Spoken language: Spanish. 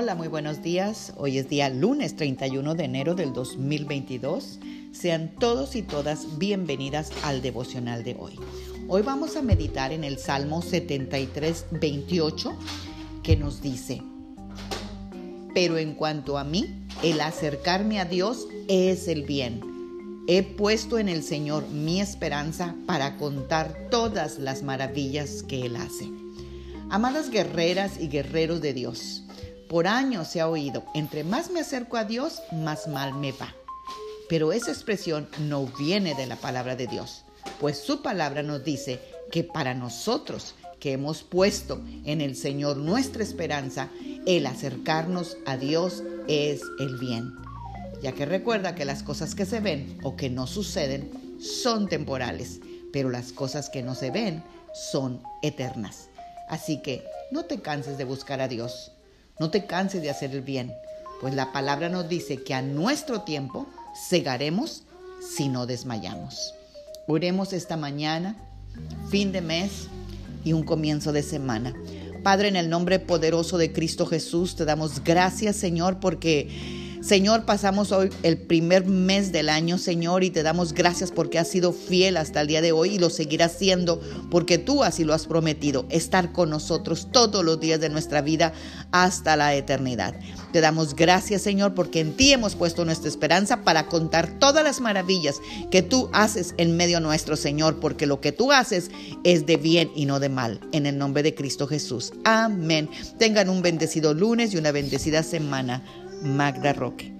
Hola, muy buenos días. Hoy es día lunes 31 de enero del 2022. Sean todos y todas bienvenidas al devocional de hoy. Hoy vamos a meditar en el Salmo 73, 28, que nos dice, pero en cuanto a mí, el acercarme a Dios es el bien. He puesto en el Señor mi esperanza para contar todas las maravillas que Él hace. Amadas guerreras y guerreros de Dios, por años se ha oído, entre más me acerco a Dios, más mal me va. Pero esa expresión no viene de la palabra de Dios, pues su palabra nos dice que para nosotros que hemos puesto en el Señor nuestra esperanza, el acercarnos a Dios es el bien. Ya que recuerda que las cosas que se ven o que no suceden son temporales, pero las cosas que no se ven son eternas. Así que no te canses de buscar a Dios. No te canses de hacer el bien, pues la palabra nos dice que a nuestro tiempo cegaremos si no desmayamos. Oremos esta mañana, fin de mes y un comienzo de semana. Padre, en el nombre poderoso de Cristo Jesús, te damos gracias, Señor, porque Señor, pasamos hoy el primer mes del año, Señor, y te damos gracias porque has sido fiel hasta el día de hoy y lo seguirás siendo porque tú así lo has prometido, estar con nosotros todos los días de nuestra vida hasta la eternidad. Te damos gracias, Señor, porque en ti hemos puesto nuestra esperanza para contar todas las maravillas que tú haces en medio nuestro, Señor, porque lo que tú haces es de bien y no de mal. En el nombre de Cristo Jesús. Amén. Tengan un bendecido lunes y una bendecida semana. Magda Roque.